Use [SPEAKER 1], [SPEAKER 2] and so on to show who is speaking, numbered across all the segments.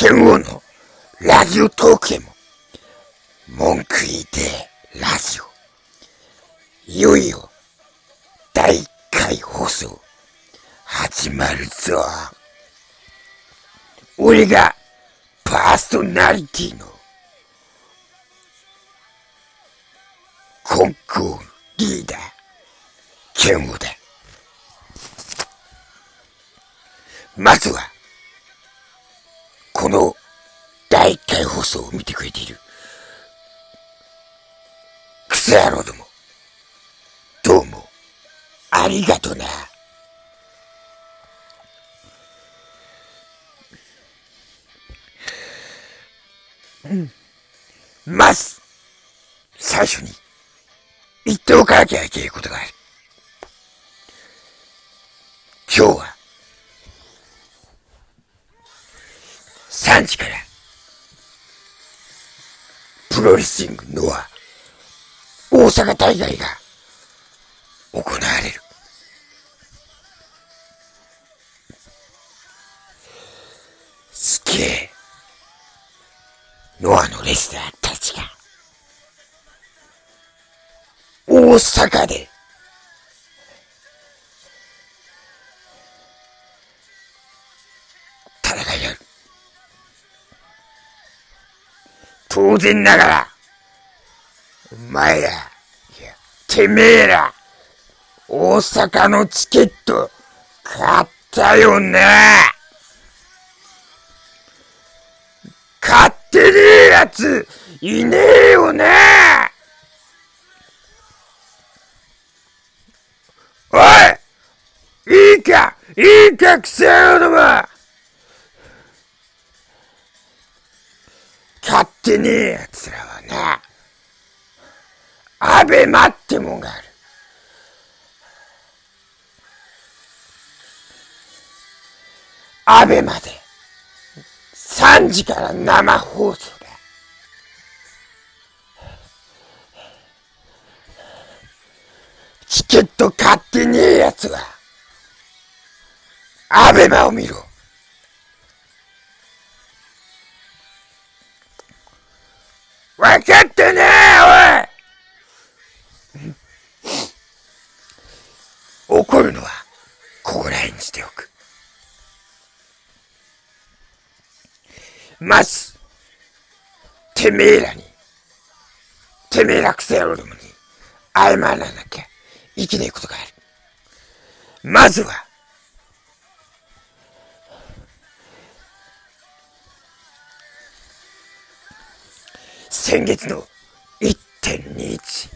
[SPEAKER 1] 剣王のラジオトークへも、文句言いてラジオ。いよいよ、第1回放送、始まるぞ。俺が、パーソナリティの、コンコールリーダー、剣王だ。まずは、この第1回放送を見てくれている、クソ野郎ども、どうも、ありがとな。うん。まず、最初に、言っておかなきゃいけないことがある。今日は、3時から、プロレスリングノア、大阪大会が行われる。すげえ、ノアのレスラーたちが、大阪で、然ながら、お前ら、いや、てめえら、大阪のチケット、買ったよな。買ってねえやつ、いねえよな。おいいいかいいか、くせえも買ってねえやつらはな、アベマってもんがある。アベマで、3時から生放送だ。チケット買ってねえやつは、アベマを見ろ。まず、てめえらに、てめえらくせ野郎どもに、謝らなきゃいけねえことがある。まずは、先月の1.21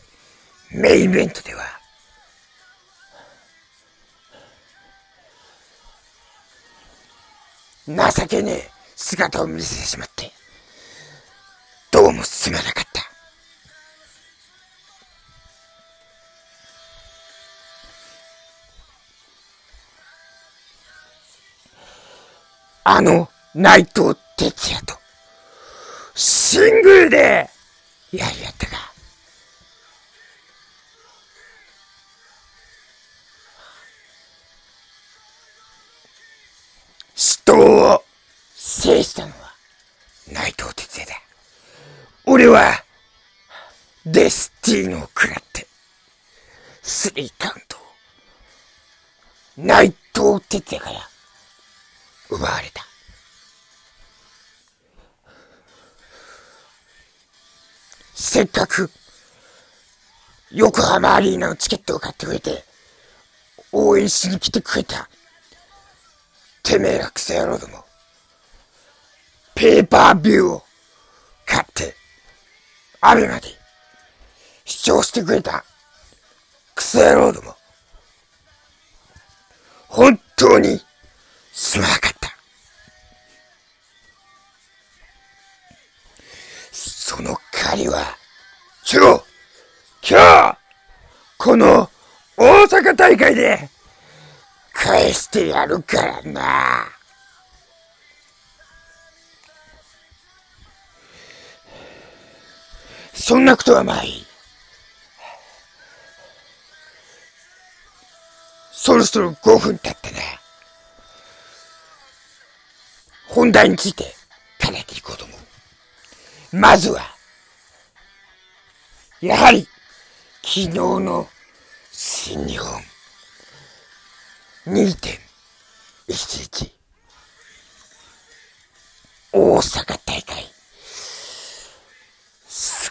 [SPEAKER 1] メインイベントでは、情けねえ姿を見せてしまって、どうもすまなかった。あの内藤哲也と、シングルで、やりやったか。したのは内藤哲也だ。俺は、デスティーノを食らって、スリーカウントを内藤哲也から奪われた。せっかく、横浜アリーナのチケットを買ってくれて、応援しに来てくれた、てめえらクソ野郎ども、ペーパービューを買って、アベマで視聴してくれた、クソ野郎ども、本当にすまなかった。その借りは、ちょ、今日、この大阪大会で、返してやるからな。そんなことはまあい。そろそろ5分経ったな。本題について考えていこうと思うまずは、やはり、昨日の新日本2.11大阪大会、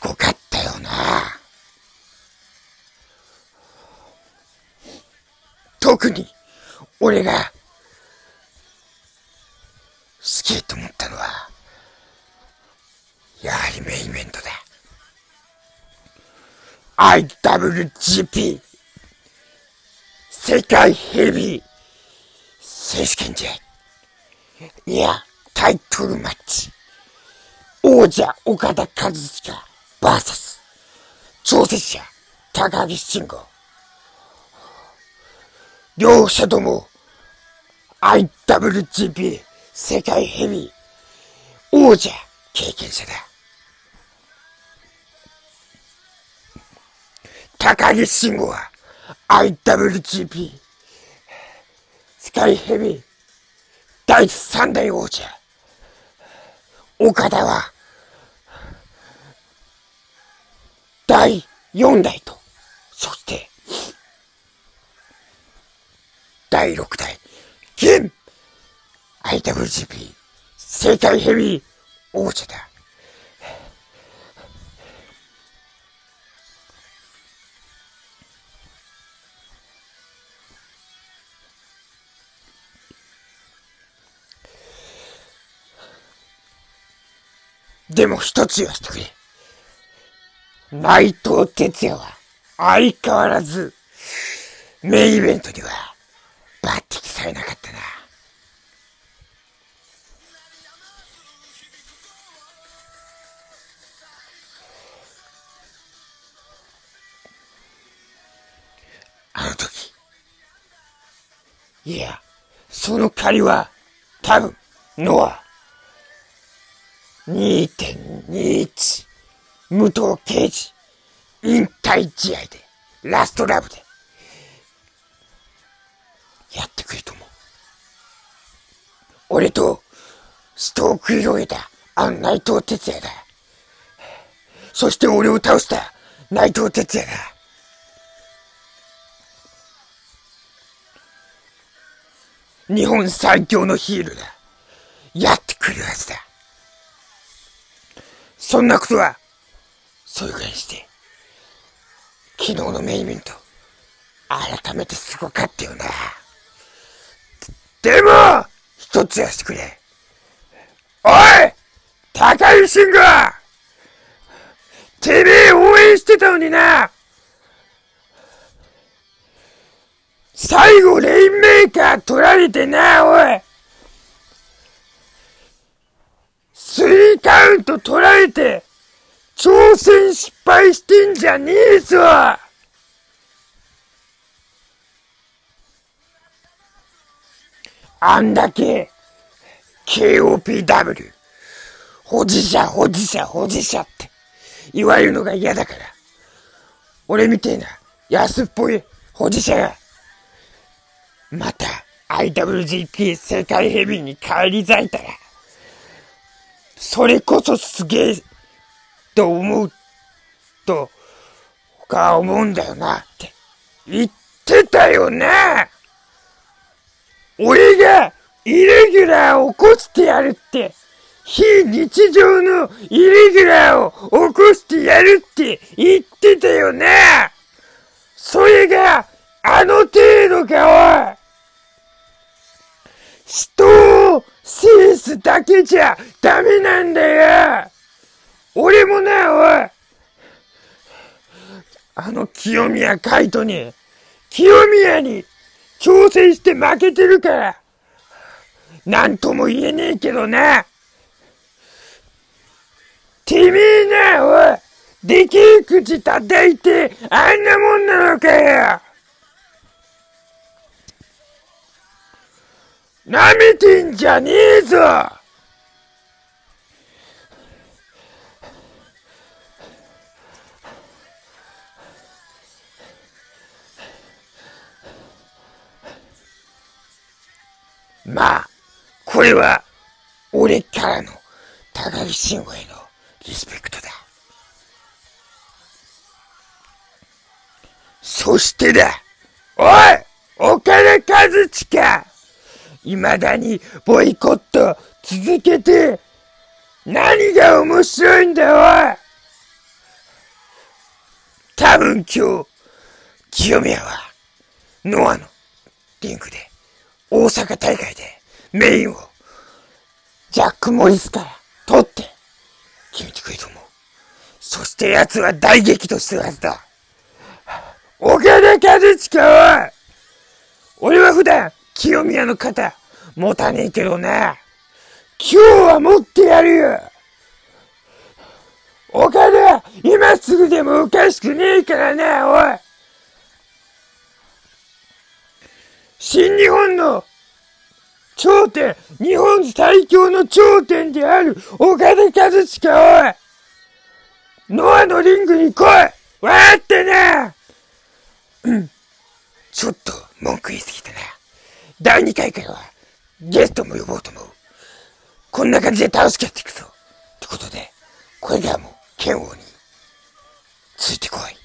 [SPEAKER 1] ごかったよな。特に、俺が、好きと思ったのは、やはりメインイベントだ。IWGP 世界ヘビー選手権じゃ。いや、タイトルマッチ。王者岡田和親バーサス挑戦者高木慎吾。両者とも IWGP 世界ヘビー王者経験者だ。高木慎吾は IWGP 世界ヘビー第三代王者岡田は、第4代と、そして、第6代、現 IWGP 世界ヘビー王者だ。でも一つ言わしてくれ。内藤哲也は相変わらずメインイベントには抜擢されなかったな。あの時。いや、その借りは多分、ノア。2.21武藤敬司引退試合でラストラブでやってくれと思う。俺と死闘を繰り広げたあの内藤哲也だ。そして俺を倒した内藤哲也だ。日本最強のヒールだ。やってくるはずだ。そんなことは、そういうぐらいにして、昨日のメインイベント、改めてすごかったよな。でも、一つやしてくれ。おい高井慎吾てめえ応援してたのにな最後レインメーカー取られてな、おいスリーカウント取られて、挑戦失敗してんじゃねえぞ。あんだけ、KOPW、保持者、保持者、保持者って言われるのが嫌だから、俺みてえな安っぽい保持者が、また IWGP 世界ヘビーに返り咲いたら、それこそすげえ、と思う、と、他は思うんだよな、って。言ってたよな俺が、イレギュラーを起こしてやるって、非日常のイレギュラーを起こしてやるって。言ってたよなそれが、あの程度か、おい。人を制すだけじゃダメなんだよ。俺もな、おい。あの清宮海斗に、清宮に挑戦して負けてるか。ら、なんとも言えねえけどな。てめえな、おい。でけえ口叩いて、あんなもんなのかよ。舐めてんじゃねえぞ。まあ、これは、俺からの高木慎吾へのリスペクトだ。そしてだおい岡田和親未だにボイコット続けて何が面白いんだおい。多分今日、清宮は、ノアのリンクで、大阪大会でメインを、ジャック・モリスから取って、決めてくれと思う。そして奴は大激怒するはずだ。岡田和親は、俺は普段、清宮の肩、持たねえけどな。今日は持ってやるよ岡田今すぐでもおかしくねえからな、おい新日本の頂点、日本最強の頂点である岡田和親、おいノアのリングに来いわってなうん。ちょっと文句言いすぎたな。第2回からはゲストも呼ぼうと思う。こんな感じで楽しくやっていくぞ。ってことで、これからも剣王についてこい。